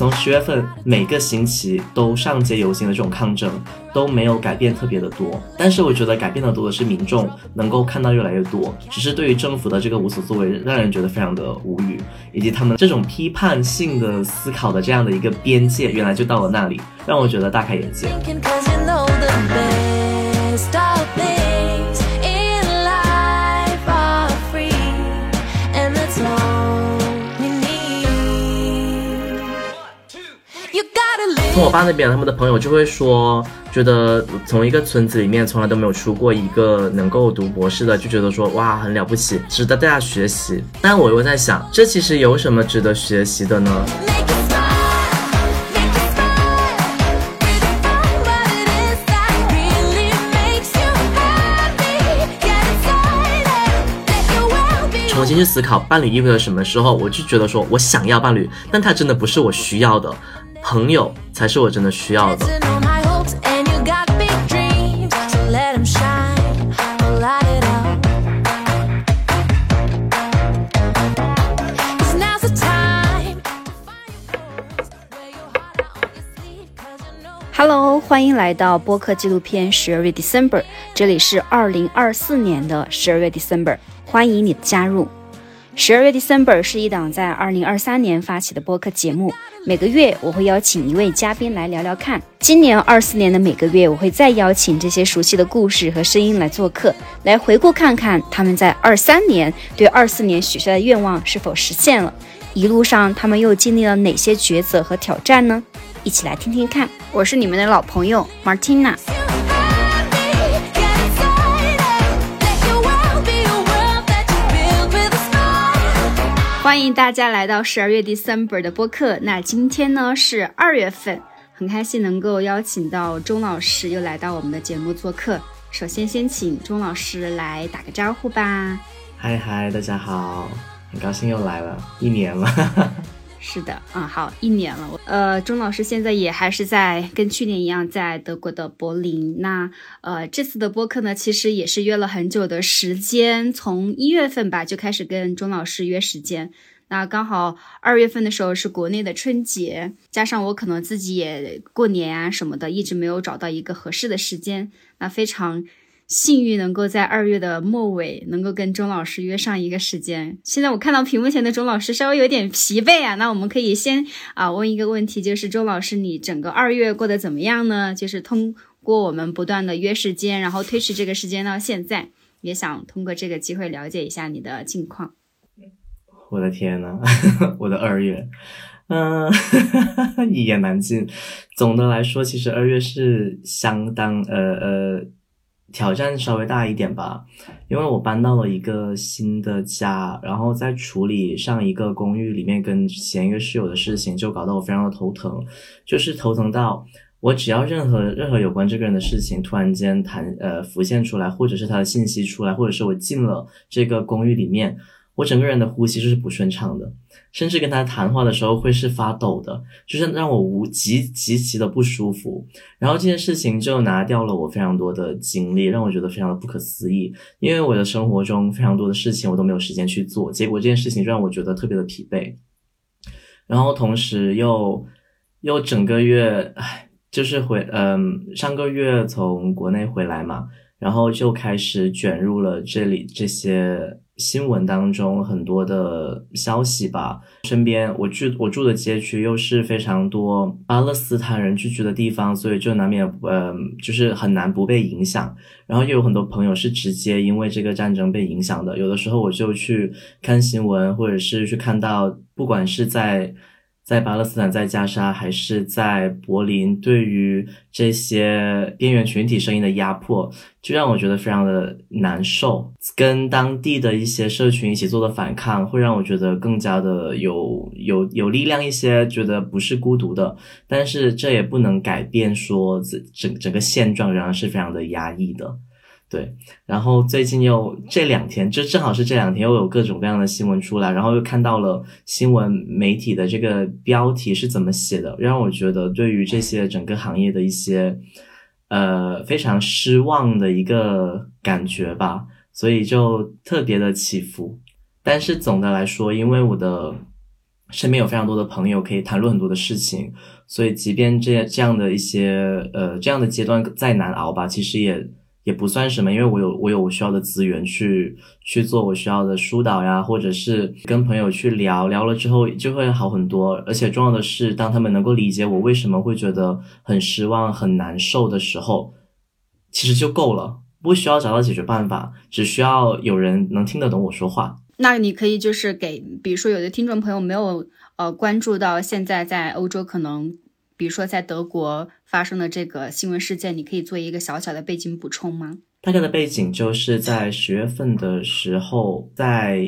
从十月份每个星期都上街游行的这种抗争都没有改变特别的多，但是我觉得改变的多的是民众能够看到越来越多，只是对于政府的这个无所作为，让人觉得非常的无语，以及他们这种批判性的思考的这样的一个边界，原来就到了那里，让我觉得大开眼界。从我爸那边，他们的朋友就会说，觉得从一个村子里面从来都没有出过一个能够读博士的，就觉得说哇很了不起，值得大家学习。但我又在想，这其实有什么值得学习的呢？重新去思考伴侣意味着什么时候，我就觉得说我想要伴侣，但他真的不是我需要的。朋友才是我真的需要的。Hello，欢迎来到播客纪录片十二月 December，这里是二零二四年的十二月 December，欢迎你的加入。十二月 December 是一档在二零二三年发起的播客节目。每个月我会邀请一位嘉宾来聊聊看。今年二四年的每个月，我会再邀请这些熟悉的故事和声音来做客，来回顾看看他们在二三年对二四年许下的愿望是否实现了。一路上他们又经历了哪些抉择和挑战呢？一起来听听看。我是你们的老朋友 Martina。欢迎大家来到十二月 December 的播客。那今天呢是二月份，很开心能够邀请到钟老师又来到我们的节目做客。首先，先请钟老师来打个招呼吧。嗨嗨，大家好，很高兴又来了，一年了。是的，嗯，好，一年了。呃，钟老师现在也还是在跟去年一样，在德国的柏林。那呃，这次的播客呢，其实也是约了很久的时间，从一月份吧就开始跟钟老师约时间。那刚好二月份的时候是国内的春节，加上我可能自己也过年啊什么的，一直没有找到一个合适的时间。那非常。幸运能够在二月的末尾能够跟钟老师约上一个时间。现在我看到屏幕前的钟老师稍微有点疲惫啊，那我们可以先啊问一个问题，就是钟老师你整个二月过得怎么样呢？就是通过我们不断的约时间，然后推迟这个时间到现在，也想通过这个机会了解一下你的近况。我的天呐，我的二月，嗯，一言难尽。总的来说，其实二月是相当呃呃。挑战稍微大一点吧，因为我搬到了一个新的家，然后在处理上一个公寓里面跟前一个室友的事情，就搞得我非常的头疼，就是头疼到我只要任何任何有关这个人的事情突然间弹呃浮现出来，或者是他的信息出来，或者是我进了这个公寓里面。我整个人的呼吸就是不顺畅的，甚至跟他谈话的时候会是发抖的，就是让我无极极其的不舒服。然后这件事情就拿掉了我非常多的精力，让我觉得非常的不可思议。因为我的生活中非常多的事情我都没有时间去做，结果这件事情就让我觉得特别的疲惫。然后同时又又整个月，唉，就是回嗯上个月从国内回来嘛，然后就开始卷入了这里这些。新闻当中很多的消息吧，身边我住我住的街区又是非常多巴勒斯坦人聚居的地方，所以就难免呃就是很难不被影响。然后又有很多朋友是直接因为这个战争被影响的，有的时候我就去看新闻，或者是去看到，不管是在。在巴勒斯坦，在加沙还是在柏林，对于这些边缘群体声音的压迫，就让我觉得非常的难受。跟当地的一些社群一起做的反抗，会让我觉得更加的有有有力量一些，觉得不是孤独的。但是这也不能改变说整整整个现状仍然是非常的压抑的。对，然后最近又这两天，就正好是这两天又有各种各样的新闻出来，然后又看到了新闻媒体的这个标题是怎么写的，让我觉得对于这些整个行业的一些呃非常失望的一个感觉吧，所以就特别的起伏。但是总的来说，因为我的身边有非常多的朋友可以谈论很多的事情，所以即便这这样的一些呃这样的阶段再难熬吧，其实也也不算什么，因为我有我有我需要的资源去去做我需要的疏导呀，或者是跟朋友去聊聊了之后就会好很多，而且重要的是，当他们能够理解我为什么会觉得很失望很难受的时候，其实就够了，不需要找到解决办法，只需要有人能听得懂我说话。那你可以就是给，比如说有的听众朋友没有呃关注到现在在欧洲可能，比如说在德国发生的这个新闻事件，你可以做一个小小的背景补充吗？大概的背景就是在十月份的时候，在。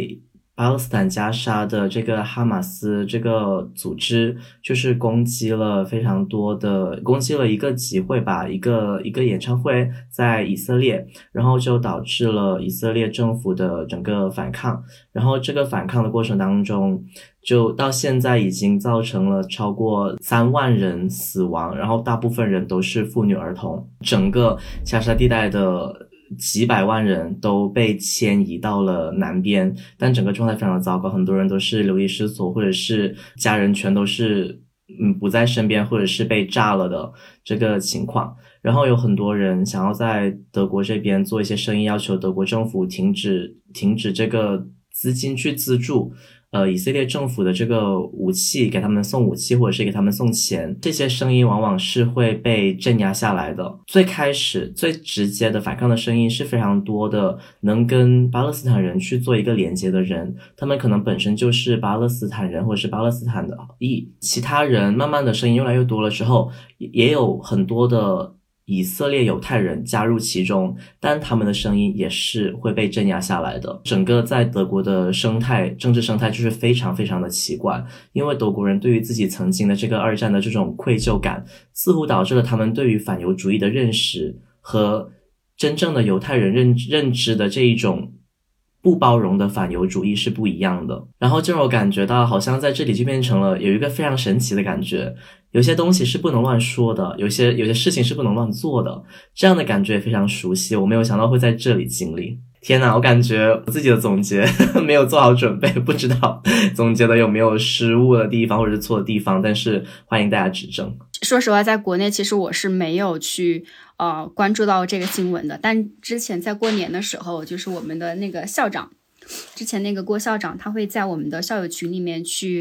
巴勒斯坦加沙的这个哈马斯这个组织，就是攻击了非常多的，攻击了一个集会吧，一个一个演唱会在以色列，然后就导致了以色列政府的整个反抗，然后这个反抗的过程当中，就到现在已经造成了超过三万人死亡，然后大部分人都是妇女儿童，整个加沙地带的。几百万人都被迁移到了南边，但整个状态非常的糟糕，很多人都是流离失所，或者是家人全都是嗯不在身边，或者是被炸了的这个情况。然后有很多人想要在德国这边做一些生意，要求德国政府停止停止这个资金去资助。呃，以色列政府的这个武器，给他们送武器或者是给他们送钱，这些声音往往是会被镇压下来的。最开始最直接的反抗的声音是非常多的，能跟巴勒斯坦人去做一个连接的人，他们可能本身就是巴勒斯坦人或者是巴勒斯坦的裔。其他人慢慢的声音越来越多了之后，也有很多的。以色列犹太人加入其中，但他们的声音也是会被镇压下来的。整个在德国的生态、政治生态就是非常非常的奇怪，因为德国人对于自己曾经的这个二战的这种愧疚感，似乎导致了他们对于反犹主义的认识和真正的犹太人认认知的这一种。不包容的反犹主义是不一样的，然后就让我感觉到，好像在这里就变成了有一个非常神奇的感觉，有些东西是不能乱说的，有些有些事情是不能乱做的，这样的感觉也非常熟悉。我没有想到会在这里经历，天呐，我感觉我自己的总结 没有做好准备，不知道总结的有没有失误的地方或者是错的地方，但是欢迎大家指正。说实话，在国内其实我是没有去。呃，关注到这个新闻的，但之前在过年的时候，就是我们的那个校长，之前那个郭校长，他会在我们的校友群里面去，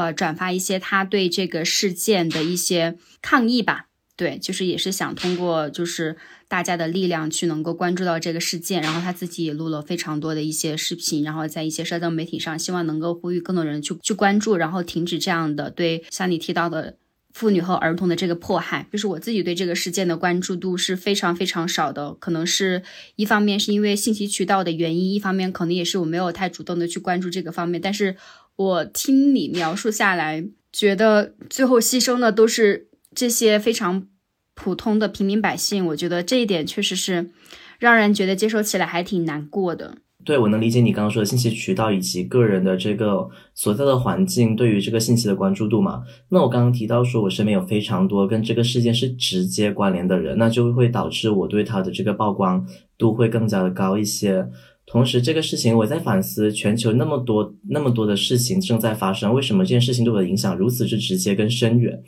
呃，转发一些他对这个事件的一些抗议吧。对，就是也是想通过就是大家的力量去能够关注到这个事件，然后他自己也录了非常多的一些视频，然后在一些社交媒体上，希望能够呼吁更多人去去关注，然后停止这样的对像你提到的。妇女和儿童的这个迫害，就是我自己对这个事件的关注度是非常非常少的。可能是一方面是因为信息渠道的原因，一方面可能也是我没有太主动的去关注这个方面。但是我听你描述下来，觉得最后牺牲的都是这些非常普通的平民百姓。我觉得这一点确实是让人觉得接受起来还挺难过的。对，我能理解你刚刚说的信息渠道以及个人的这个所在的环境对于这个信息的关注度嘛。那我刚刚提到说，我身边有非常多跟这个事件是直接关联的人，那就会导致我对他的这个曝光度会更加的高一些。同时，这个事情我在反思，全球那么多那么多的事情正在发生，为什么这件事情对我的影响如此之直接跟深远？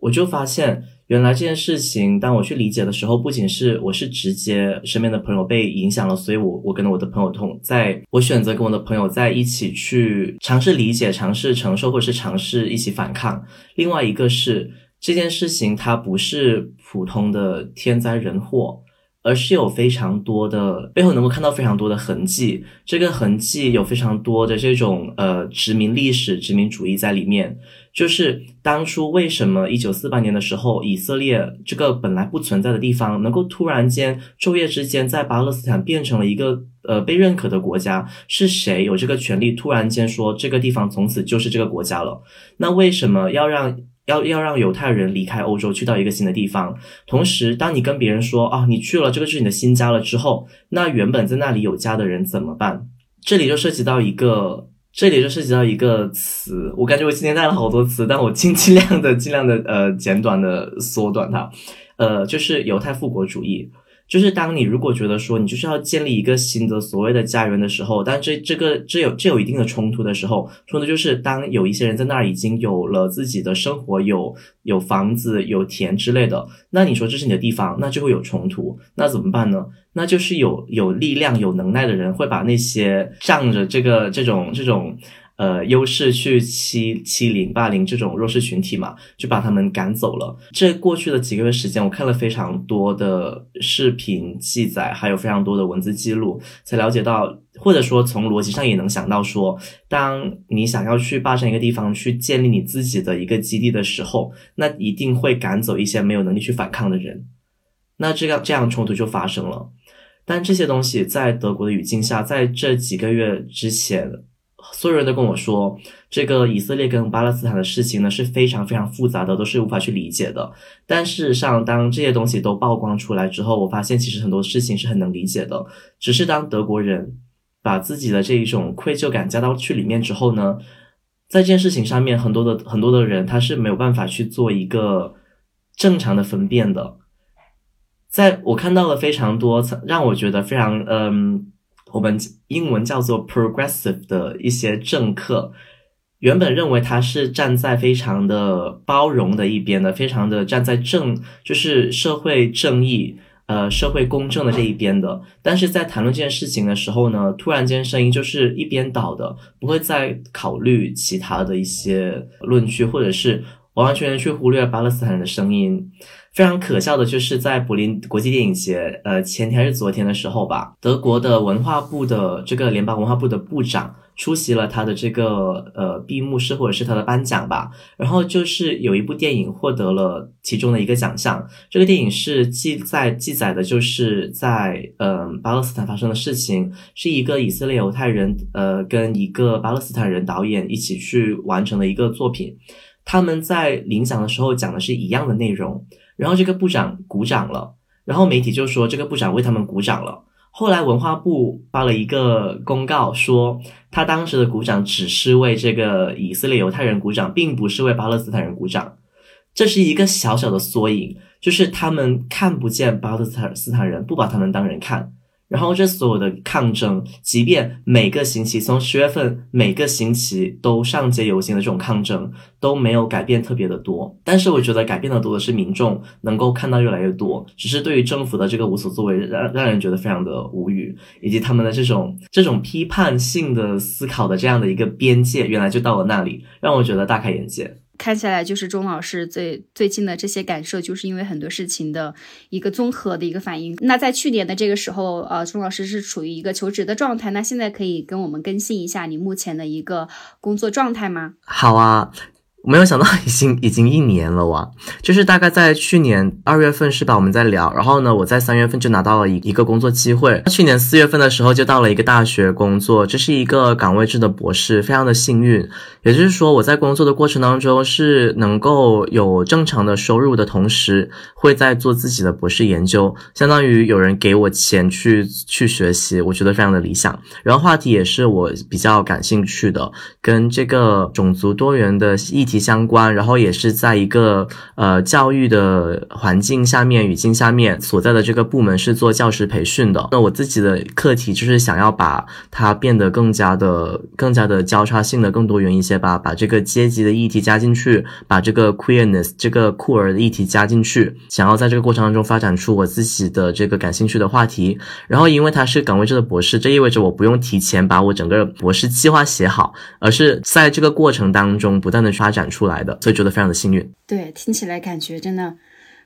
我就发现。原来这件事情，当我去理解的时候，不仅是我是直接身边的朋友被影响了，所以我我跟我的朋友同在，我选择跟我的朋友在一起去尝试理解、尝试承受，或者是尝试一起反抗。另外一个是这件事情，它不是普通的天灾人祸。而是有非常多的背后能够看到非常多的痕迹，这个痕迹有非常多的这种呃殖民历史、殖民主义在里面。就是当初为什么一九四八年的时候，以色列这个本来不存在的地方，能够突然间昼夜之间在巴勒斯坦变成了一个呃被认可的国家？是谁有这个权利突然间说这个地方从此就是这个国家了？那为什么要让？要要让犹太人离开欧洲，去到一个新的地方。同时，当你跟别人说啊，你去了，这个是你的新家了之后，那原本在那里有家的人怎么办？这里就涉及到一个，这里就涉及到一个词。我感觉我今天带了好多词，但我尽尽量的、尽量的呃简短的缩短它。呃，就是犹太复国主义。就是当你如果觉得说你就是要建立一个新的所谓的家园的时候，但这这个这有这有一定的冲突的时候，冲突就是当有一些人在那儿已经有了自己的生活，有有房子、有田之类的，那你说这是你的地方，那就会有冲突，那怎么办呢？那就是有有力量、有能耐的人会把那些仗着这个这种这种。呃，优势去欺欺凌、霸凌这种弱势群体嘛，就把他们赶走了。这过去的几个月时间，我看了非常多的视频记载，还有非常多的文字记录，才了解到，或者说从逻辑上也能想到，说当你想要去霸占一个地方，去建立你自己的一个基地的时候，那一定会赶走一些没有能力去反抗的人。那这样这样冲突就发生了。但这些东西在德国的语境下，在这几个月之前。所有人都跟我说，这个以色列跟巴勒斯坦的事情呢是非常非常复杂的，都是无法去理解的。但事实上，当这些东西都曝光出来之后，我发现其实很多事情是很能理解的。只是当德国人把自己的这一种愧疚感加到去里面之后呢，在这件事情上面，很多的很多的人他是没有办法去做一个正常的分辨的。在我看到了非常多让我觉得非常嗯。我们英文叫做 progressive 的一些政客，原本认为他是站在非常的包容的一边的，非常的站在正，就是社会正义、呃社会公正的这一边的。但是在谈论这件事情的时候呢，突然间声音就是一边倒的，不会再考虑其他的一些论据，或者是完完全全去忽略巴勒斯坦的声音。非常可笑的就是在柏林国际电影节，呃，前天还是昨天的时候吧，德国的文化部的这个联邦文化部的部长出席了他的这个呃闭幕式或者是他的颁奖吧，然后就是有一部电影获得了其中的一个奖项，这个电影是记在记载的就是在嗯巴勒斯坦发生的事情，是一个以色列犹太人呃跟一个巴勒斯坦人导演一起去完成的一个作品，他们在领奖的时候讲的是一样的内容。然后这个部长鼓掌了，然后媒体就说这个部长为他们鼓掌了。后来文化部发了一个公告说，他当时的鼓掌只是为这个以色列犹太人鼓掌，并不是为巴勒斯坦人鼓掌。这是一个小小的缩影，就是他们看不见巴勒斯坦人，不把他们当人看。然后这所有的抗争，即便每个星期从十月份每个星期都上街游行的这种抗争都没有改变特别的多，但是我觉得改变的多的是民众能够看到越来越多，只是对于政府的这个无所作为让让人觉得非常的无语，以及他们的这种这种批判性的思考的这样的一个边界原来就到了那里，让我觉得大开眼界。看下来就是钟老师最最近的这些感受，就是因为很多事情的一个综合的一个反应。那在去年的这个时候，呃，钟老师是处于一个求职的状态。那现在可以跟我们更新一下你目前的一个工作状态吗？好啊。没有想到已经已经一年了哇！就是大概在去年二月份是吧？我们在聊，然后呢，我在三月份就拿到了一一个工作机会。去年四月份的时候就到了一个大学工作，这是一个岗位制的博士，非常的幸运。也就是说，我在工作的过程当中是能够有正常的收入的同时，会在做自己的博士研究，相当于有人给我钱去去学习，我觉得非常的理想。然后话题也是我比较感兴趣的，跟这个种族多元的议题。相关，然后也是在一个呃教育的环境下面、语境下面所在的这个部门是做教师培训的。那我自己的课题就是想要把它变得更加的、更加的交叉性的、更多元一些吧，把这个阶级的议题加进去，把这个 queerness 这个酷儿的议题加进去，想要在这个过程当中发展出我自己的这个感兴趣的话题。然后因为他是岗位制的博士，这意味着我不用提前把我整个博士计划写好，而是在这个过程当中不断的发展。出来的，所以觉得非常的幸运。对，听起来感觉真的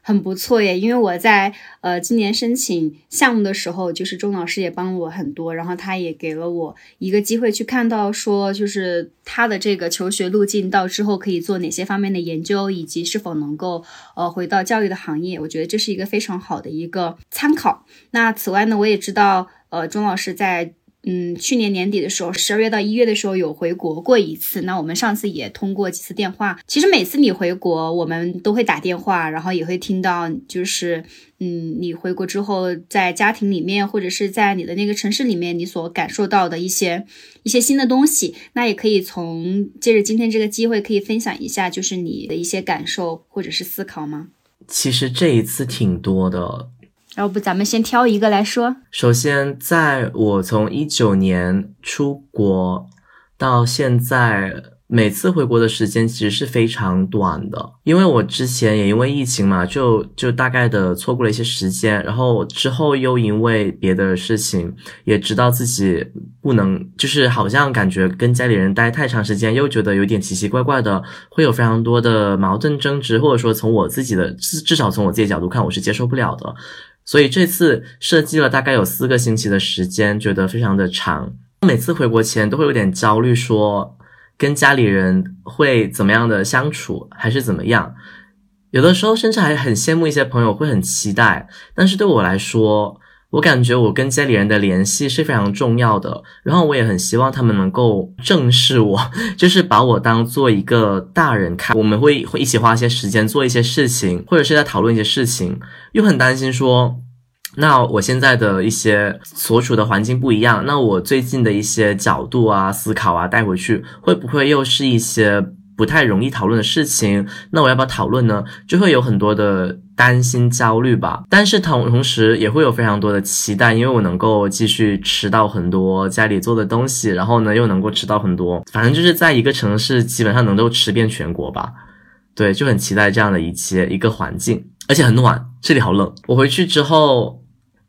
很不错耶。因为我在呃今年申请项目的时候，就是钟老师也帮了我很多，然后他也给了我一个机会去看到说，就是他的这个求学路径到之后可以做哪些方面的研究，以及是否能够呃回到教育的行业。我觉得这是一个非常好的一个参考。那此外呢，我也知道呃钟老师在。嗯，去年年底的时候，十二月到一月的时候有回国过一次。那我们上次也通过几次电话。其实每次你回国，我们都会打电话，然后也会听到，就是嗯，你回国之后在家庭里面或者是在你的那个城市里面，你所感受到的一些一些新的东西。那也可以从借着今天这个机会，可以分享一下，就是你的一些感受或者是思考吗？其实这一次挺多的。要不咱们先挑一个来说。首先，在我从一九年出国到现在。每次回国的时间其实是非常短的，因为我之前也因为疫情嘛，就就大概的错过了一些时间，然后之后又因为别的事情，也知道自己不能，就是好像感觉跟家里人待太长时间，又觉得有点奇奇怪怪的，会有非常多的矛盾争执，或者说从我自己的至至少从我自己角度看，我是接受不了的，所以这次设计了大概有四个星期的时间，觉得非常的长，每次回国前都会有点焦虑，说。跟家里人会怎么样的相处，还是怎么样？有的时候甚至还很羡慕一些朋友会很期待，但是对我来说，我感觉我跟家里人的联系是非常重要的。然后我也很希望他们能够正视我，就是把我当做一个大人看。我们会会一起花一些时间做一些事情，或者是在讨论一些事情，又很担心说。那我现在的一些所处的环境不一样，那我最近的一些角度啊、思考啊带回去，会不会又是一些不太容易讨论的事情？那我要不要讨论呢？就会有很多的担心、焦虑吧。但是同同时也会有非常多的期待，因为我能够继续吃到很多家里做的东西，然后呢又能够吃到很多，反正就是在一个城市基本上能够吃遍全国吧。对，就很期待这样的一切一个环境，而且很暖，这里好冷。我回去之后。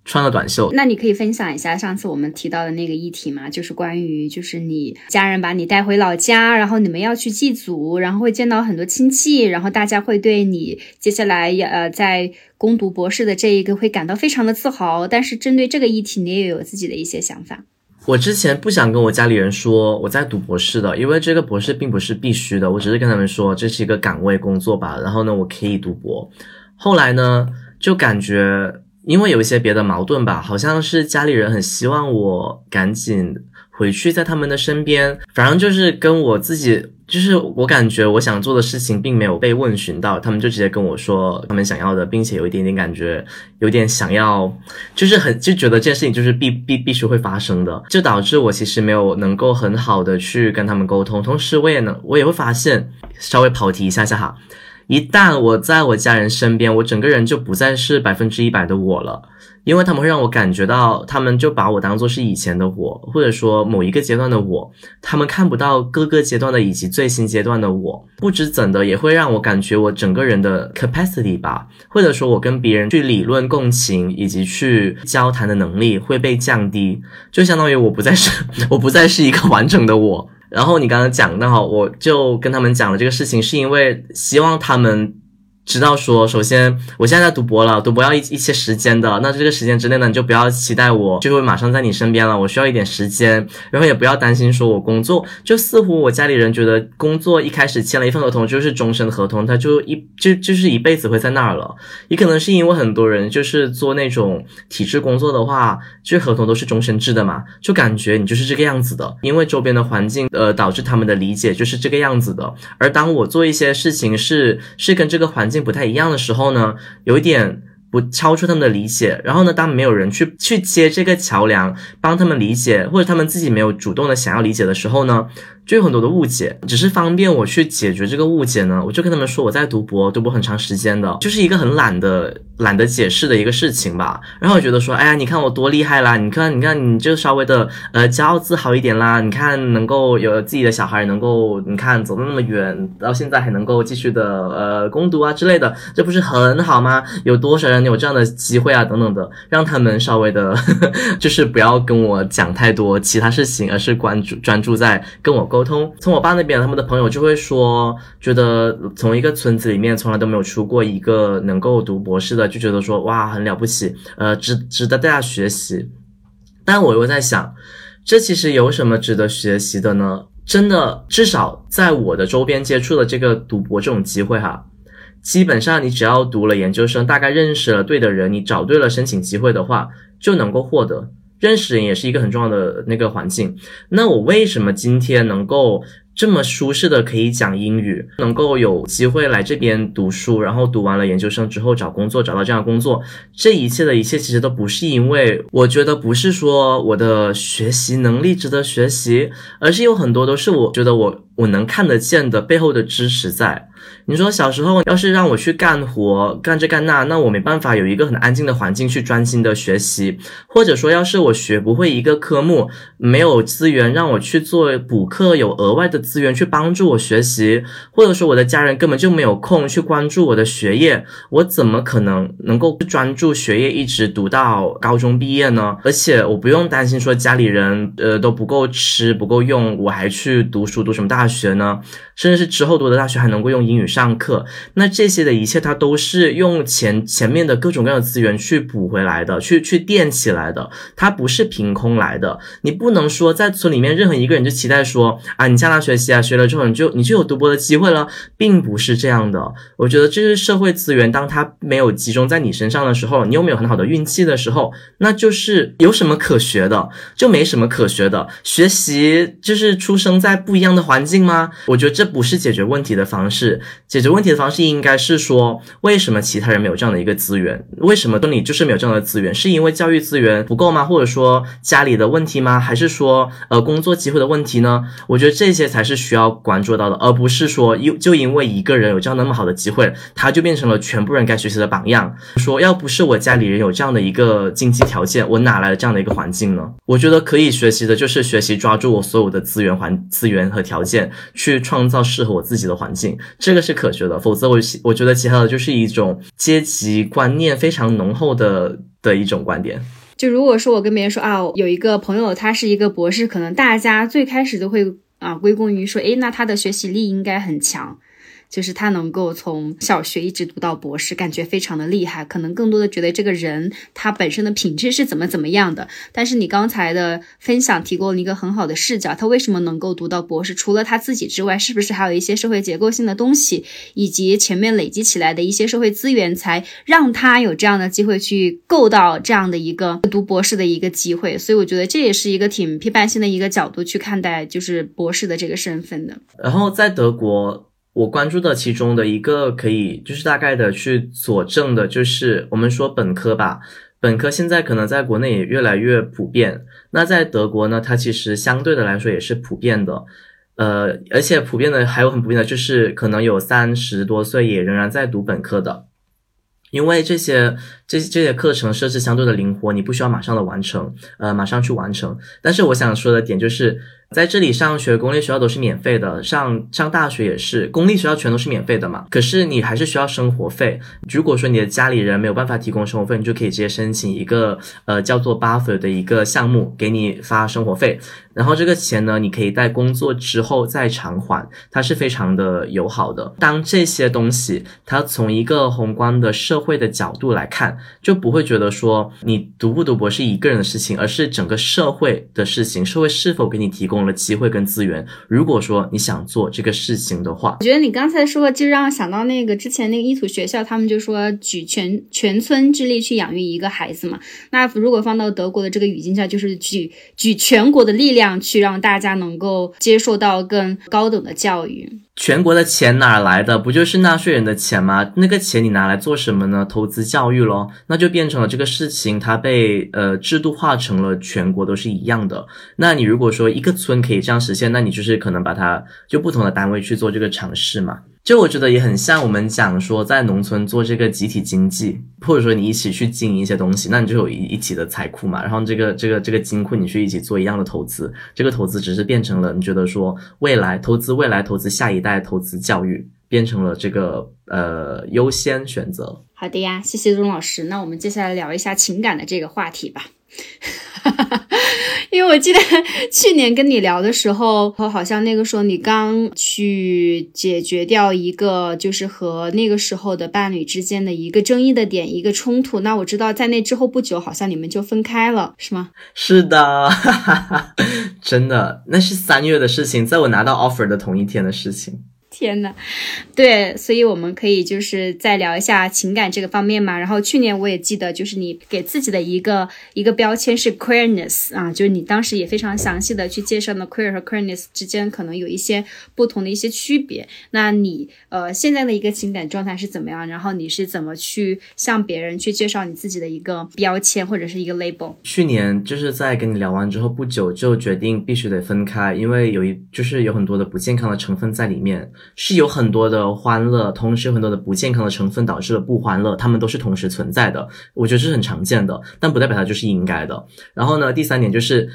穿了短袖，那你可以分享一下上次我们提到的那个议题吗？就是关于就是你家人把你带回老家，然后你们要去祭祖，然后会见到很多亲戚，然后大家会对你接下来呃在攻读博士的这一个会感到非常的自豪。但是针对这个议题，你也有自己的一些想法。我之前不想跟我家里人说我在读博士的，因为这个博士并不是必须的，我只是跟他们说这是一个岗位工作吧。然后呢，我可以读博。后来呢，就感觉。因为有一些别的矛盾吧，好像是家里人很希望我赶紧回去，在他们的身边。反正就是跟我自己，就是我感觉我想做的事情并没有被问询到，他们就直接跟我说他们想要的，并且有一点点感觉，有点想要，就是很就觉得这件事情就是必必必须会发生的，就导致我其实没有能够很好的去跟他们沟通。同时，我也能我也会发现，稍微跑题一下下哈。一旦我在我家人身边，我整个人就不再是百分之一百的我了，因为他们会让我感觉到，他们就把我当做是以前的我，或者说某一个阶段的我，他们看不到各个阶段的以及最新阶段的我。不知怎的，也会让我感觉我整个人的 capacity 吧，或者说我跟别人去理论共情以及去交谈的能力会被降低，就相当于我不再是 我不再是一个完整的我。然后你刚刚讲到，我就跟他们讲了这个事情，是因为希望他们。知道说，首先我现在在读博了，读博要一一些时间的。那这个时间之内呢，你就不要期待我就会马上在你身边了。我需要一点时间，然后也不要担心说我工作，就似乎我家里人觉得工作一开始签了一份合同就是终身合同，他就一就就是一辈子会在那儿了。也可能是因为很多人就是做那种体制工作的话，就合同都是终身制的嘛，就感觉你就是这个样子的。因为周边的环境呃导致他们的理解就是这个样子的。而当我做一些事情是是跟这个环境。不太一样的时候呢，有一点不超出他们的理解。然后呢，当没有人去去接这个桥梁，帮他们理解，或者他们自己没有主动的想要理解的时候呢？就有很多的误解，只是方便我去解决这个误解呢，我就跟他们说我在读博，读博很长时间的，就是一个很懒的、懒得解释的一个事情吧。然后我觉得说，哎呀，你看我多厉害啦，你看，你看，你就稍微的呃骄傲自豪一点啦。你看能够有自己的小孩，能够你看走的那么远，到现在还能够继续的呃攻读啊之类的，这不是很好吗？有多少人有这样的机会啊？等等的，让他们稍微的，呵 呵就是不要跟我讲太多其他事情，而是关注专注在跟我。沟沟通，从我爸那边，他们的朋友就会说，觉得从一个村子里面从来都没有出过一个能够读博士的，就觉得说哇很了不起，呃，值值得大家学习。但我又在想，这其实有什么值得学习的呢？真的，至少在我的周边接触的这个读博这种机会哈，基本上你只要读了研究生，大概认识了对的人，你找对了申请机会的话，就能够获得。认识人也是一个很重要的那个环境。那我为什么今天能够这么舒适的可以讲英语，能够有机会来这边读书，然后读完了研究生之后找工作，找到这样的工作，这一切的一切其实都不是因为我觉得不是说我的学习能力值得学习，而是有很多都是我觉得我我能看得见的背后的知识在。你说小时候要是让我去干活，干这干那，那我没办法有一个很安静的环境去专心的学习，或者说要是我学不会一个科目，没有资源让我去做补课，有额外的资源去帮助我学习，或者说我的家人根本就没有空去关注我的学业，我怎么可能能够专注学业一直读到高中毕业呢？而且我不用担心说家里人呃都不够吃不够用，我还去读书读什么大大学呢？甚至是之后读的大学还能够用英语上课，那这些的一切，它都是用前前面的各种各样的资源去补回来的，去去垫起来的，它不是凭空来的。你不能说在村里面任何一个人就期待说啊，你向他学习啊，学了之后你就你就有读博的机会了，并不是这样的。我觉得这是社会资源，当它没有集中在你身上的时候，你又没有很好的运气的时候，那就是有什么可学的，就没什么可学的。学习就是出生在不一样的环境吗？我觉得这。不是解决问题的方式，解决问题的方式应该是说，为什么其他人没有这样的一个资源？为什么村里就是没有这样的资源？是因为教育资源不够吗？或者说家里的问题吗？还是说呃工作机会的问题呢？我觉得这些才是需要关注到的，而不是说因就因为一个人有这样那么好的机会，他就变成了全部人该学习的榜样。说要不是我家里人有这样的一个经济条件，我哪来的这样的一个环境呢？我觉得可以学习的就是学习抓住我所有的资源环资源和条件去创造。适合我自己的环境，这个是可学的。否则，我我觉得其他的就是一种阶级观念非常浓厚的的一种观点。就如果说我跟别人说啊，有一个朋友他是一个博士，可能大家最开始都会啊归功于说，诶，那他的学习力应该很强。就是他能够从小学一直读到博士，感觉非常的厉害。可能更多的觉得这个人他本身的品质是怎么怎么样的。但是你刚才的分享提供了一个很好的视角，他为什么能够读到博士？除了他自己之外，是不是还有一些社会结构性的东西，以及前面累积起来的一些社会资源，才让他有这样的机会去够到这样的一个读博士的一个机会？所以我觉得这也是一个挺批判性的一个角度去看待，就是博士的这个身份的。然后在德国。我关注的其中的一个可以就是大概的去佐证的，就是我们说本科吧，本科现在可能在国内也越来越普遍。那在德国呢，它其实相对的来说也是普遍的，呃，而且普遍的还有很普遍的就是可能有三十多岁也仍然在读本科的，因为这些这这些课程设置相对的灵活，你不需要马上的完成，呃，马上去完成。但是我想说的点就是。在这里上学，公立学校都是免费的，上上大学也是，公立学校全都是免费的嘛。可是你还是需要生活费。如果说你的家里人没有办法提供生活费，你就可以直接申请一个呃叫做 buffer 的一个项目，给你发生活费。然后这个钱呢，你可以在工作之后再偿还，它是非常的友好的。当这些东西，它从一个宏观的社会的角度来看，就不会觉得说你读不读博是一个人的事情，而是整个社会的事情。社会是否给你提供了机会跟资源？如果说你想做这个事情的话，我觉得你刚才说就让想到那个之前那个伊土学校，他们就说举全全村之力去养育一个孩子嘛。那如果放到德国的这个语境下，就是举举全国的力量。去让大家能够接受到更高等的教育。全国的钱哪来的？不就是纳税人的钱吗？那个钱你拿来做什么呢？投资教育喽，那就变成了这个事情，它被呃制度化成了全国都是一样的。那你如果说一个村可以这样实现，那你就是可能把它就不同的单位去做这个尝试嘛。就我觉得也很像我们讲说，在农村做这个集体经济，或者说你一起去经营一些东西，那你就有一一起的财库嘛。然后这个这个这个金库，你去一起做一样的投资，这个投资只是变成了你觉得说未来投资未来投资下一代投资教育，变成了这个呃优先选择。好的呀，谢谢钟老师。那我们接下来聊一下情感的这个话题吧。因为我记得去年跟你聊的时候，我好像那个时候你刚去解决掉一个，就是和那个时候的伴侣之间的一个争议的点，一个冲突。那我知道在那之后不久，好像你们就分开了，是吗？是的，哈哈哈真的，那是三月的事情，在我拿到 offer 的同一天的事情。天呐，对，所以我们可以就是再聊一下情感这个方面嘛。然后去年我也记得，就是你给自己的一个一个标签是 queerness 啊，就是你当时也非常详细的去介绍了 queer 和 queerness 之间可能有一些不同的一些区别。那你呃现在的一个情感状态是怎么样？然后你是怎么去向别人去介绍你自己的一个标签或者是一个 label？去年就是在跟你聊完之后不久就决定必须得分开，因为有一就是有很多的不健康的成分在里面。是有很多的欢乐，同时有很多的不健康的成分导致了不欢乐，他们都是同时存在的。我觉得这是很常见的，但不代表它就是应该的。然后呢，第三点就是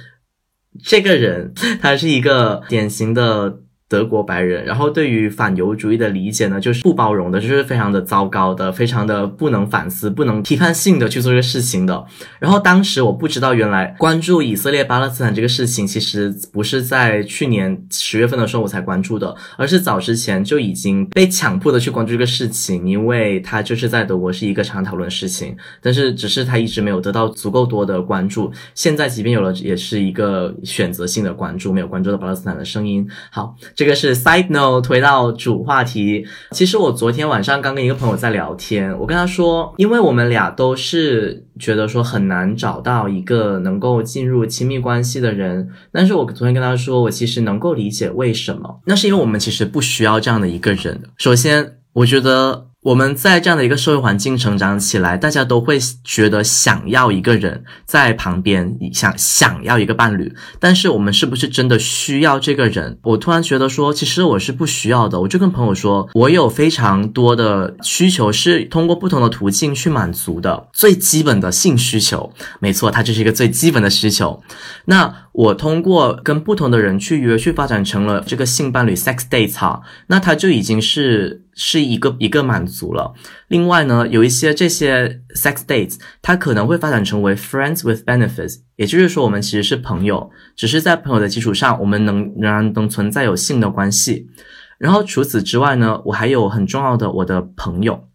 这个人 他是一个典型的。德国白人，然后对于反犹主义的理解呢，就是不包容的，就是非常的糟糕的，非常的不能反思、不能批判性的去做这个事情的。然后当时我不知道，原来关注以色列巴勒斯坦这个事情，其实不是在去年十月份的时候我才关注的，而是早之前就已经被强迫的去关注这个事情，因为它就是在德国是一个常讨论的事情，但是只是它一直没有得到足够多的关注。现在即便有了，也是一个选择性的关注，没有关注到巴勒斯坦的声音。好。这个是 side note，推到主话题。其实我昨天晚上刚跟一个朋友在聊天，我跟他说，因为我们俩都是觉得说很难找到一个能够进入亲密关系的人，但是我昨天跟他说，我其实能够理解为什么。那是因为我们其实不需要这样的一个人。首先，我觉得。我们在这样的一个社会环境成长起来，大家都会觉得想要一个人在旁边，想想要一个伴侣。但是我们是不是真的需要这个人？我突然觉得说，其实我是不需要的。我就跟朋友说，我有非常多的需求是通过不同的途径去满足的，最基本的性需求，没错，它就是一个最基本的需求。那我通过跟不同的人去约，去发展成了这个性伴侣 （sex dates） 哈，那他就已经是是一个一个满足了。另外呢，有一些这些 sex dates，它可能会发展成为 friends with benefits，也就是说，我们其实是朋友，只是在朋友的基础上，我们能仍然能存在有性的关系。然后除此之外呢，我还有很重要的我的朋友。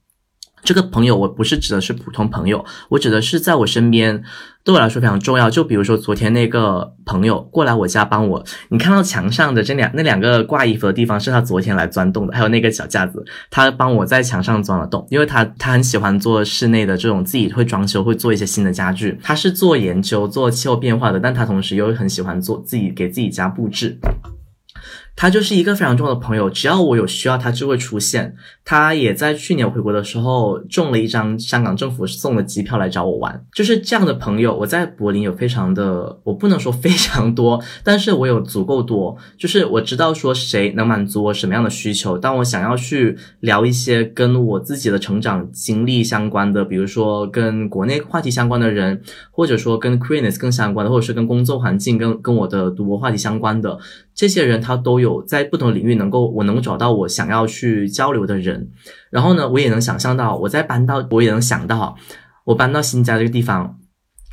这个朋友，我不是指的是普通朋友，我指的是在我身边，对我来说非常重要。就比如说昨天那个朋友过来我家帮我，你看到墙上的这两那两个挂衣服的地方是他昨天来钻洞的，还有那个小架子，他帮我在墙上钻了洞，因为他他很喜欢做室内的这种自己会装修，会做一些新的家具。他是做研究做气候变化的，但他同时又很喜欢做自己给自己家布置。他就是一个非常重要的朋友，只要我有需要，他就会出现。他也在去年回国的时候中了一张香港政府送的机票来找我玩，就是这样的朋友。我在柏林有非常的，我不能说非常多，但是我有足够多，就是我知道说谁能满足我什么样的需求。当我想要去聊一些跟我自己的成长经历相关的，比如说跟国内话题相关的人，或者说跟 queerness 更相关的，或者是跟工作环境、跟跟我的读博话题相关的。这些人他都有在不同领域能够，我能找到我想要去交流的人，然后呢，我也能想象到，我在搬到，我也能想到，我搬到新家这个地方，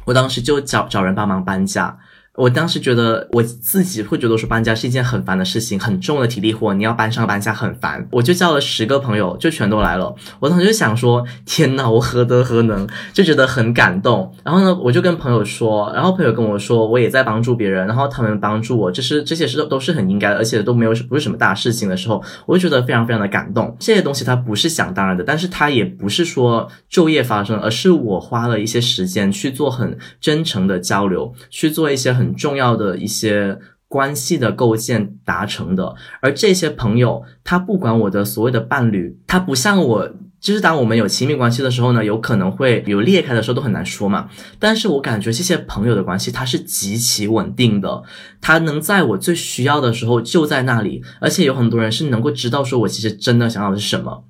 我当时就找找人帮忙搬家。我当时觉得我自己会觉得说搬家是一件很烦的事情，很重的体力活，你要搬上搬下很烦。我就叫了十个朋友，就全都来了。我当时就想说，天呐，我何德何能，就觉得很感动。然后呢，我就跟朋友说，然后朋友跟我说，我也在帮助别人，然后他们帮助我，这是这些事都是很应该的，而且都没有不是什么大事情的时候，我就觉得非常非常的感动。这些东西它不是想当然的，但是它也不是说昼夜发生，而是我花了一些时间去做很真诚的交流，去做一些很。重要的一些关系的构建达成的，而这些朋友，他不管我的所谓的伴侣，他不像我，就是当我们有亲密关系的时候呢，有可能会有裂开的时候，都很难说嘛。但是我感觉这些朋友的关系，它是极其稳定的，他能在我最需要的时候就在那里，而且有很多人是能够知道说我其实真的想要的是什么。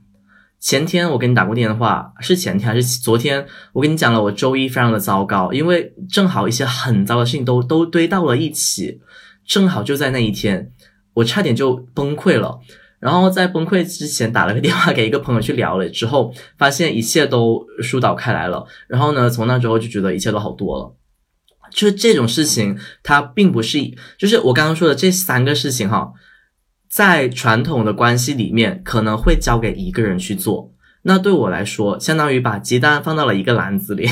前天我给你打过电话，是前天还是昨天？我跟你讲了，我周一非常的糟糕，因为正好一些很糟的事情都都堆到了一起，正好就在那一天，我差点就崩溃了。然后在崩溃之前打了个电话给一个朋友去聊了之后，发现一切都疏导开来了。然后呢，从那之后就觉得一切都好多了。就是这种事情，它并不是，就是我刚刚说的这三个事情哈。在传统的关系里面，可能会交给一个人去做。那对我来说，相当于把鸡蛋放到了一个篮子里。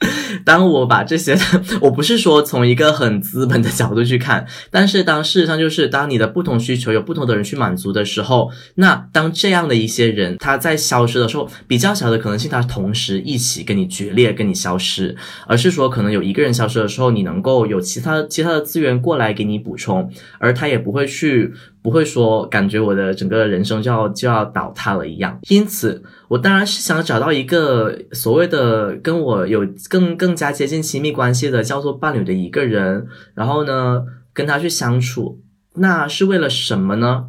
当我把这些，我不是说从一个很资本的角度去看，但是当事实上就是当你的不同需求有不同的人去满足的时候，那当这样的一些人他在消失的时候，比较小的可能性他同时一起跟你决裂，跟你消失，而是说可能有一个人消失的时候，你能够有其他其他的资源过来给你补充，而他也不会去。不会说感觉我的整个人生就要就要倒塌了一样，因此我当然是想找到一个所谓的跟我有更更加接近亲密关系的叫做伴侣的一个人，然后呢跟他去相处，那是为了什么呢？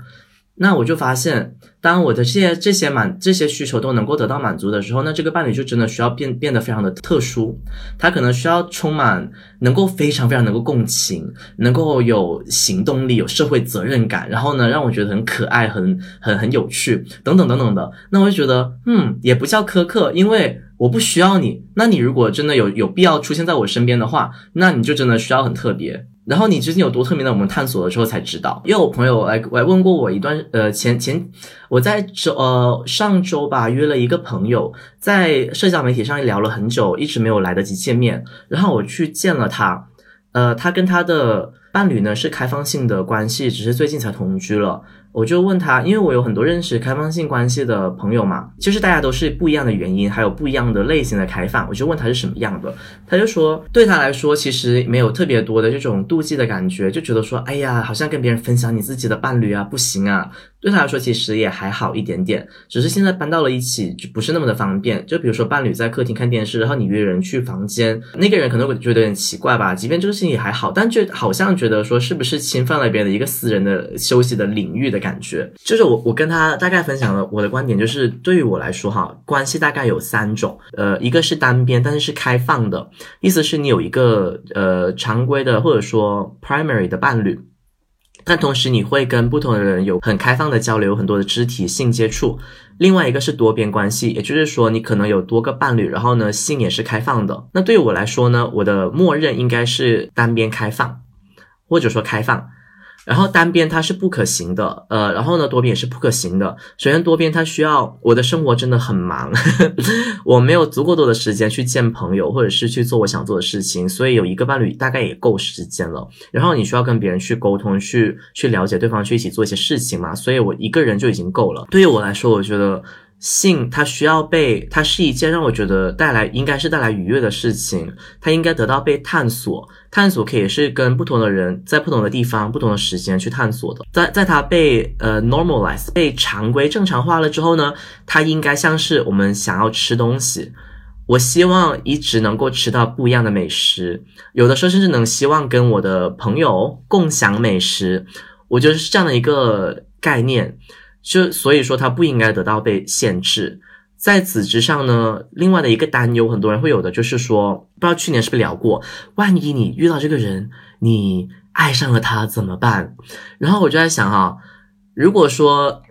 那我就发现，当我的这些这些满这些需求都能够得到满足的时候，那这个伴侣就真的需要变变得非常的特殊，他可能需要充满能够非常非常能够共情，能够有行动力，有社会责任感，然后呢，让我觉得很可爱，很很很有趣，等等等等的。那我就觉得，嗯，也不叫苛刻，因为我不需要你。那你如果真的有有必要出现在我身边的话，那你就真的需要很特别。然后你究竟有多特别呢？我们探索了之后才知道。因为我朋友来来问过我一段，呃，前前我在周呃上周吧约了一个朋友，在社交媒体上聊了很久，一直没有来得及见面。然后我去见了他，呃，他跟他的伴侣呢是开放性的关系，只是最近才同居了。我就问他，因为我有很多认识开放性关系的朋友嘛，就是大家都是不一样的原因，还有不一样的类型的开放。我就问他是什么样的，他就说对他来说其实没有特别多的这种妒忌的感觉，就觉得说，哎呀，好像跟别人分享你自己的伴侣啊，不行啊。对他来说其实也还好一点点，只是现在搬到了一起就不是那么的方便。就比如说伴侣在客厅看电视，然后你约人去房间，那个人可能会觉得有点奇怪吧。即便这个事情也还好，但就好像觉得说是不是侵犯了别人的一个私人的休息的领域的感觉。就是我我跟他大概分享了我的观点，就是对于我来说哈，关系大概有三种，呃，一个是单边，但是是开放的，意思是你有一个呃常规的或者说 primary 的伴侣。但同时，你会跟不同的人有很开放的交流，很多的肢体性接触。另外一个是多边关系，也就是说，你可能有多个伴侣，然后呢，性也是开放的。那对于我来说呢，我的默认应该是单边开放，或者说开放。然后单边它是不可行的，呃，然后呢多边也是不可行的。首先多边它需要我的生活真的很忙，我没有足够多的时间去见朋友或者是去做我想做的事情，所以有一个伴侣大概也够时间了。然后你需要跟别人去沟通，去去了解对方，去一起做一些事情嘛，所以我一个人就已经够了。对于我来说，我觉得。性，它需要被，它是一件让我觉得带来，应该是带来愉悦的事情。它应该得到被探索，探索可以是跟不同的人在不同的地方、不同的时间去探索的。在在它被呃 normalize 被常规正常化了之后呢，它应该像是我们想要吃东西，我希望一直能够吃到不一样的美食，有的时候甚至能希望跟我的朋友共享美食。我觉得是这样的一个概念。就所以说，他不应该得到被限制。在此之上呢，另外的一个担忧，很多人会有的就是说，不知道去年是不是聊过，万一你遇到这个人，你爱上了他怎么办？然后我就在想哈，如果说。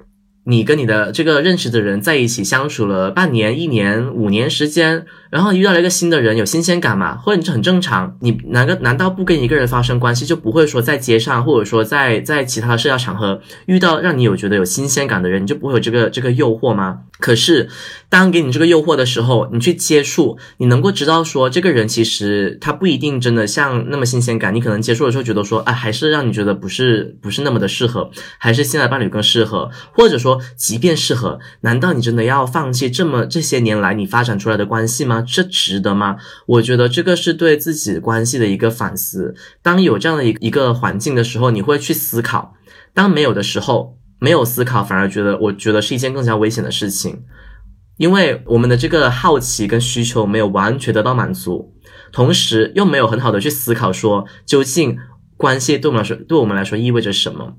你跟你的这个认识的人在一起相处了半年、一年、五年时间，然后遇到了一个新的人，有新鲜感嘛？或者这很正常。你难个难道不跟一个人发生关系，就不会说在街上，或者说在在其他社交场合遇到让你有觉得有新鲜感的人，你就不会有这个这个诱惑吗？可是当给你这个诱惑的时候，你去接触，你能够知道说这个人其实他不一定真的像那么新鲜感。你可能接触的时候觉得说，啊，还是让你觉得不是不是那么的适合，还是现在伴侣更适合，或者说。即便适合，难道你真的要放弃这么这些年来你发展出来的关系吗？这值得吗？我觉得这个是对自己关系的一个反思。当有这样的一一个环境的时候，你会去思考；当没有的时候，没有思考，反而觉得我觉得是一件更加危险的事情，因为我们的这个好奇跟需求没有完全得到满足，同时又没有很好的去思考说究竟关系对我们来说对我们来说意味着什么。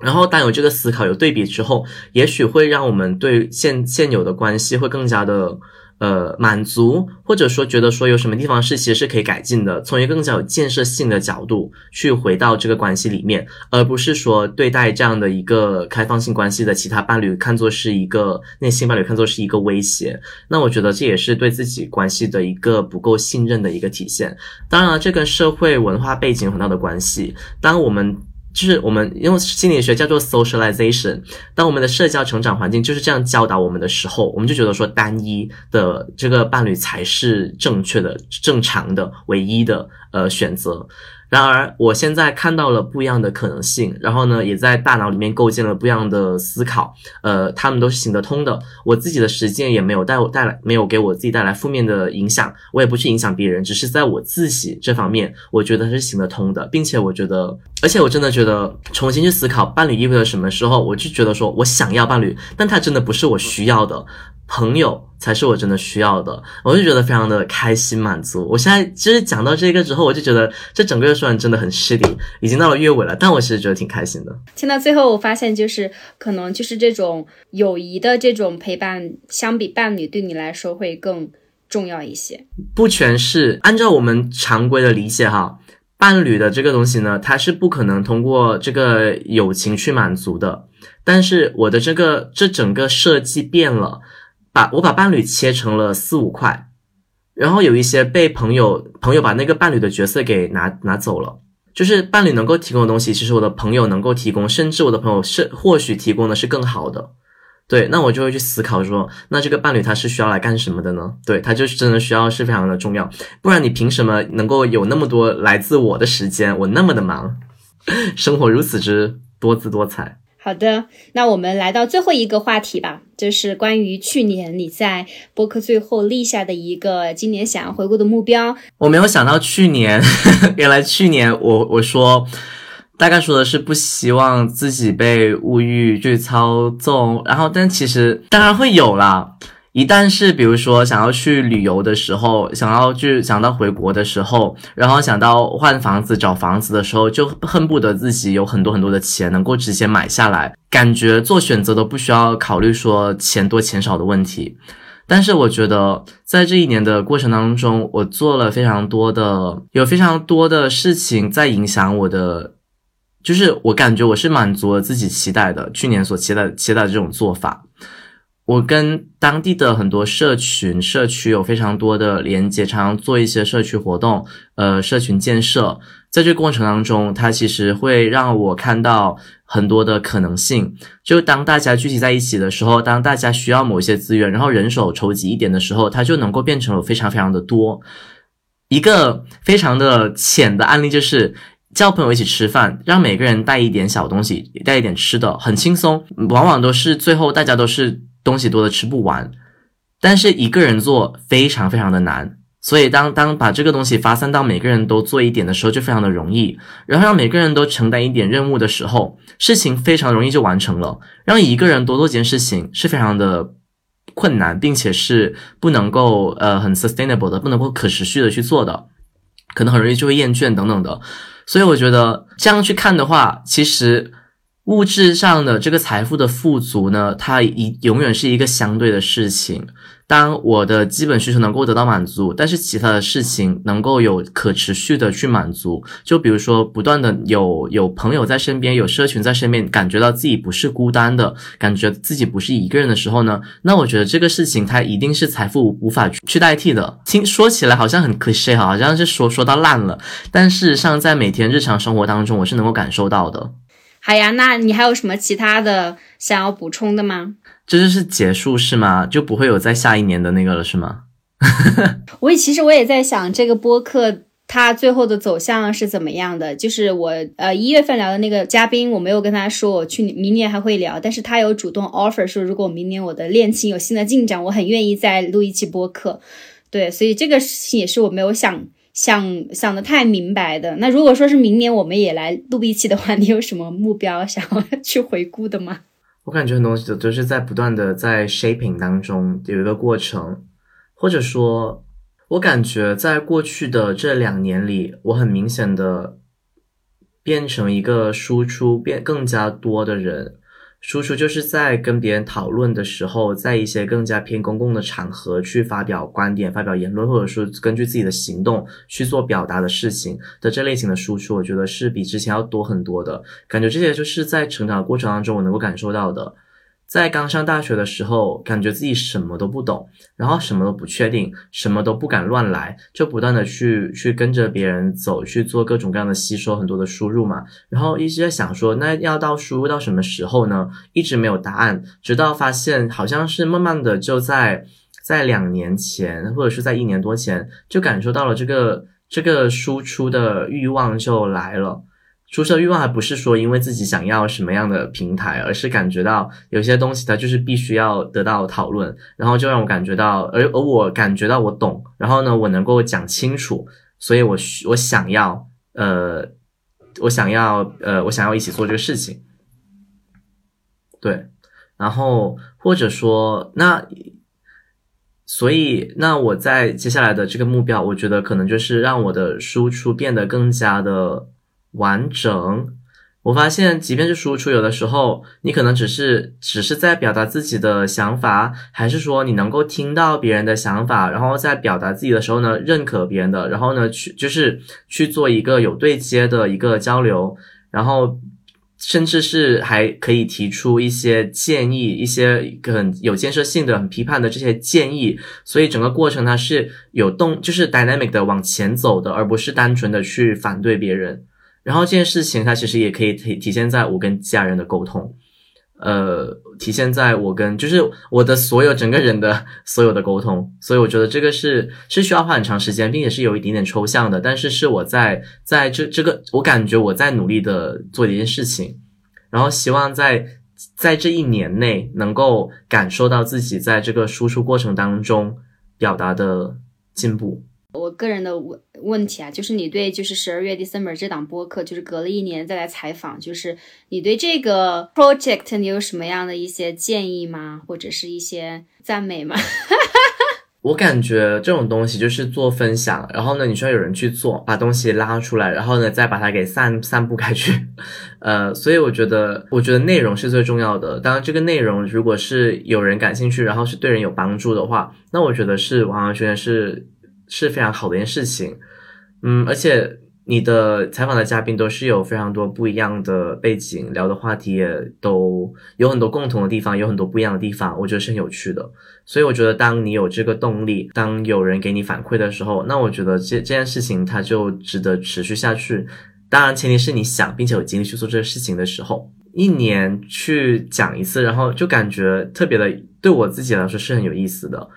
然后，当有这个思考有对比之后，也许会让我们对现现有的关系会更加的呃满足，或者说觉得说有什么地方是其实是可以改进的，从一个更加有建设性的角度去回到这个关系里面，而不是说对待这样的一个开放性关系的其他伴侣看作是一个内心伴侣看作是一个威胁。那我觉得这也是对自己关系的一个不够信任的一个体现。当然了，这跟社会文化背景有很大的关系。当我们就是我们用心理学叫做 socialization，当我们的社交成长环境就是这样教导我们的时候，我们就觉得说单一的这个伴侣才是正确的、正常的、唯一的呃选择。然而，我现在看到了不一样的可能性，然后呢，也在大脑里面构建了不一样的思考，呃，他们都是行得通的。我自己的实践也没有带我带来，没有给我自己带来负面的影响，我也不去影响别人，只是在我自己这方面，我觉得是行得通的，并且我觉得，而且我真的觉得，重新去思考伴侣意味着什么时候，我就觉得说我想要伴侣，但他真的不是我需要的。朋友才是我真的需要的，我就觉得非常的开心满足。我现在其实讲到这个之后，我就觉得这整个月虽然真的很失礼，已经到了月尾了，但我其实觉得挺开心的。听到最后，我发现就是可能就是这种友谊的这种陪伴，相比伴侣对你来说会更重要一些。不全是按照我们常规的理解哈，伴侣的这个东西呢，它是不可能通过这个友情去满足的。但是我的这个这整个设计变了。把我把伴侣切成了四五块，然后有一些被朋友朋友把那个伴侣的角色给拿拿走了，就是伴侣能够提供的东西，其实我的朋友能够提供，甚至我的朋友是或许提供的是更好的。对，那我就会去思考说，那这个伴侣他是需要来干什么的呢？对他就是真的需要是非常的重要，不然你凭什么能够有那么多来自我的时间？我那么的忙，生活如此之多姿多彩。好的，那我们来到最后一个话题吧，就是关于去年你在播客最后立下的一个今年想要回顾的目标。我没有想到去年，原来去年我我说大概说的是不希望自己被物欲去操纵，然后但其实当然会有啦。一旦是比如说想要去旅游的时候，想要去想到回国的时候，然后想到换房子找房子的时候，就恨不得自己有很多很多的钱能够直接买下来，感觉做选择都不需要考虑说钱多钱少的问题。但是我觉得在这一年的过程当中，我做了非常多的，有非常多的事情在影响我的，就是我感觉我是满足了自己期待的，去年所期待期待的这种做法。我跟当地的很多社群、社区有非常多的连接，常常做一些社区活动，呃，社群建设。在这个过程当中，它其实会让我看到很多的可能性。就当大家聚集在一起的时候，当大家需要某一些资源，然后人手筹集一点的时候，它就能够变成了非常非常的多。一个非常的浅的案例就是，叫朋友一起吃饭，让每个人带一点小东西，带一点吃的，很轻松。往往都是最后大家都是。东西多的吃不完，但是一个人做非常非常的难，所以当当把这个东西发散到每个人都做一点的时候，就非常的容易。然后让每个人都承担一点任务的时候，事情非常容易就完成了。让一个人多做件事情是非常的困难，并且是不能够呃很 sustainable 的，不能够可持续的去做的，可能很容易就会厌倦等等的。所以我觉得这样去看的话，其实。物质上的这个财富的富足呢，它一永远是一个相对的事情。当我的基本需求能够得到满足，但是其他的事情能够有可持续的去满足，就比如说不断的有有朋友在身边，有社群在身边，感觉到自己不是孤单的，感觉自己不是一个人的时候呢，那我觉得这个事情它一定是财富无法去代替的。听说起来好像很 cliche 哈，好像是说说到烂了，但事实上在每天日常生活当中，我是能够感受到的。好呀，那你还有什么其他的想要补充的吗？这就是结束是吗？就不会有再下一年的那个了是吗？我也其实我也在想这个播客它最后的走向是怎么样的。就是我呃一月份聊的那个嘉宾，我没有跟他说我去明年还会聊，但是他有主动 offer 说如果明年我的恋情有新的进展，我很愿意再录一期播客。对，所以这个事情也是我没有想。想想的太明白的，那如果说是明年我们也来录一期的话，你有什么目标想要去回顾的吗？我感觉很多东西都是在不断的在 shaping 当中有一个过程，或者说，我感觉在过去的这两年里，我很明显的变成一个输出变更加多的人。输出就是在跟别人讨论的时候，在一些更加偏公共的场合去发表观点、发表言论，或者说根据自己的行动去做表达的事情的这类型的输出，我觉得是比之前要多很多的。感觉这些就是在成长过程当中我能够感受到的。在刚上大学的时候，感觉自己什么都不懂，然后什么都不确定，什么都不敢乱来，就不断的去去跟着别人走，去做各种各样的吸收，很多的输入嘛。然后一直在想说，那要到输入到什么时候呢？一直没有答案，直到发现好像是慢慢的就在在两年前，或者是在一年多前，就感受到了这个这个输出的欲望就来了。出社欲望还不是说因为自己想要什么样的平台，而是感觉到有些东西它就是必须要得到讨论，然后就让我感觉到，而而我感觉到我懂，然后呢，我能够讲清楚，所以我我想要，呃，我想要，呃，我想要一起做这个事情，对，然后或者说那所以，那我在接下来的这个目标，我觉得可能就是让我的输出变得更加的完整。我发现，即便是输出，有的时候你可能只是只是在表达自己的想法，还是说你能够听到别人的想法，然后在表达自己的时候呢，认可别人的，然后呢，去就是去做一个有对接的一个交流，然后甚至是还可以提出一些建议，一些很有建设性的、很批判的这些建议。所以整个过程它是有动，就是 dynamic 的往前走的，而不是单纯的去反对别人。然后这件事情，它其实也可以体体现在我跟家人的沟通，呃，体现在我跟就是我的所有整个人的所有的沟通，所以我觉得这个是是需要花很长时间，并且是有一点点抽象的，但是是我在在这这个我感觉我在努力的做一件事情，然后希望在在这一年内能够感受到自己在这个输出过程当中表达的进步。我个人的问问题啊，就是你对就是十二月 December 这档播客，就是隔了一年再来采访，就是你对这个 project 你有什么样的一些建议吗？或者是一些赞美吗？我感觉这种东西就是做分享，然后呢，你需要有人去做，把东西拉出来，然后呢，再把它给散散布开去。呃，所以我觉得，我觉得内容是最重要的。当然，这个内容如果是有人感兴趣，然后是对人有帮助的话，那我觉得是完完全全是。是非常好的一件事情，嗯，而且你的采访的嘉宾都是有非常多不一样的背景，聊的话题也都有很多共同的地方，有很多不一样的地方，我觉得是很有趣的。所以我觉得，当你有这个动力，当有人给你反馈的时候，那我觉得这这件事情它就值得持续下去。当然，前提是你想并且有精力去做这个事情的时候，一年去讲一次，然后就感觉特别的，对我自己来说是很有意思的，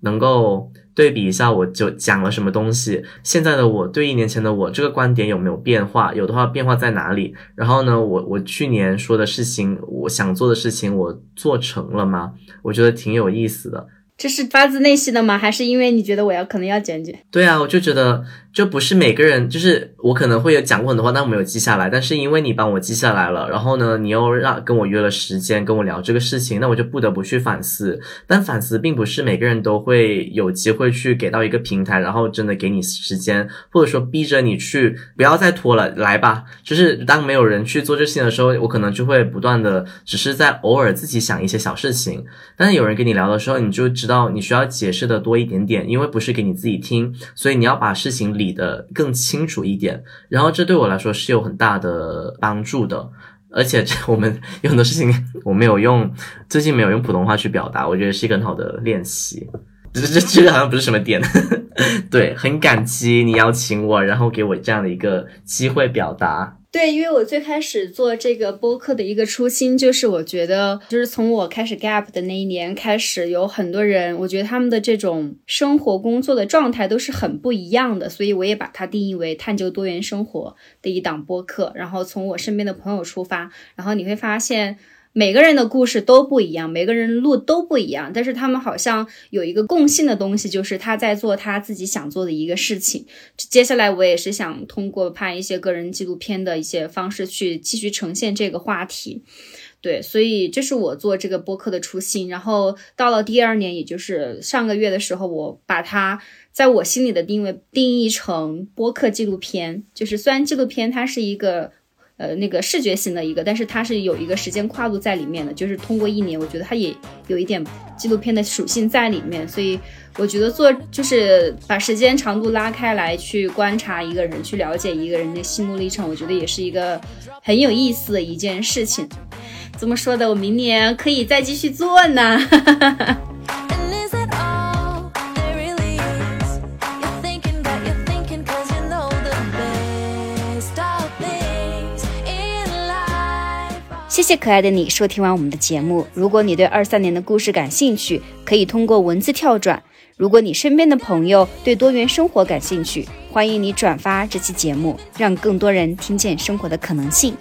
能够。对比一下，我就讲了什么东西。现在的我对一年前的我，这个观点有没有变化？有的话，变化在哪里？然后呢，我我去年说的事情，我想做的事情，我做成了吗？我觉得挺有意思的。这是发自内心的吗？还是因为你觉得我要可能要检举？对啊，我就觉得就不是每个人，就是我可能会有讲过很多话，但我没有记下来。但是因为你帮我记下来了，然后呢，你又让跟我约了时间跟我聊这个事情，那我就不得不去反思。但反思并不是每个人都会有机会去给到一个平台，然后真的给你时间，或者说逼着你去不要再拖了，来吧。就是当没有人去做这事情的时候，我可能就会不断的只是在偶尔自己想一些小事情。但是有人跟你聊的时候，你就只。知道你需要解释的多一点点，因为不是给你自己听，所以你要把事情理得更清楚一点。然后这对我来说是有很大的帮助的，而且 这我们有很多事情 我没有用，最近没有用普通话去表达，我觉得是一个很好的练习。这这这个好像不是什么点，对，很感激你邀请我，然后给我这样的一个机会表达。对，因为我最开始做这个播客的一个初心，就是我觉得，就是从我开始 gap 的那一年开始，有很多人，我觉得他们的这种生活工作的状态都是很不一样的，所以我也把它定义为探究多元生活的一档播客。然后从我身边的朋友出发，然后你会发现。每个人的故事都不一样，每个人路都不一样，但是他们好像有一个共性的东西，就是他在做他自己想做的一个事情。接下来我也是想通过拍一些个人纪录片的一些方式去继续呈现这个话题。对，所以这是我做这个播客的初心。然后到了第二年，也就是上个月的时候，我把它在我心里的定位定义成播客纪录片，就是虽然纪录片它是一个。呃，那个视觉型的一个，但是它是有一个时间跨度在里面的，就是通过一年，我觉得它也有一点纪录片的属性在里面，所以我觉得做就是把时间长度拉开来去观察一个人，去了解一个人的心路历程，我觉得也是一个很有意思的一件事情。怎么说的？我明年可以再继续做呢。哈哈哈哈谢谢可爱的你收听完我们的节目。如果你对二三年的故事感兴趣，可以通过文字跳转。如果你身边的朋友对多元生活感兴趣，欢迎你转发这期节目，让更多人听见生活的可能性。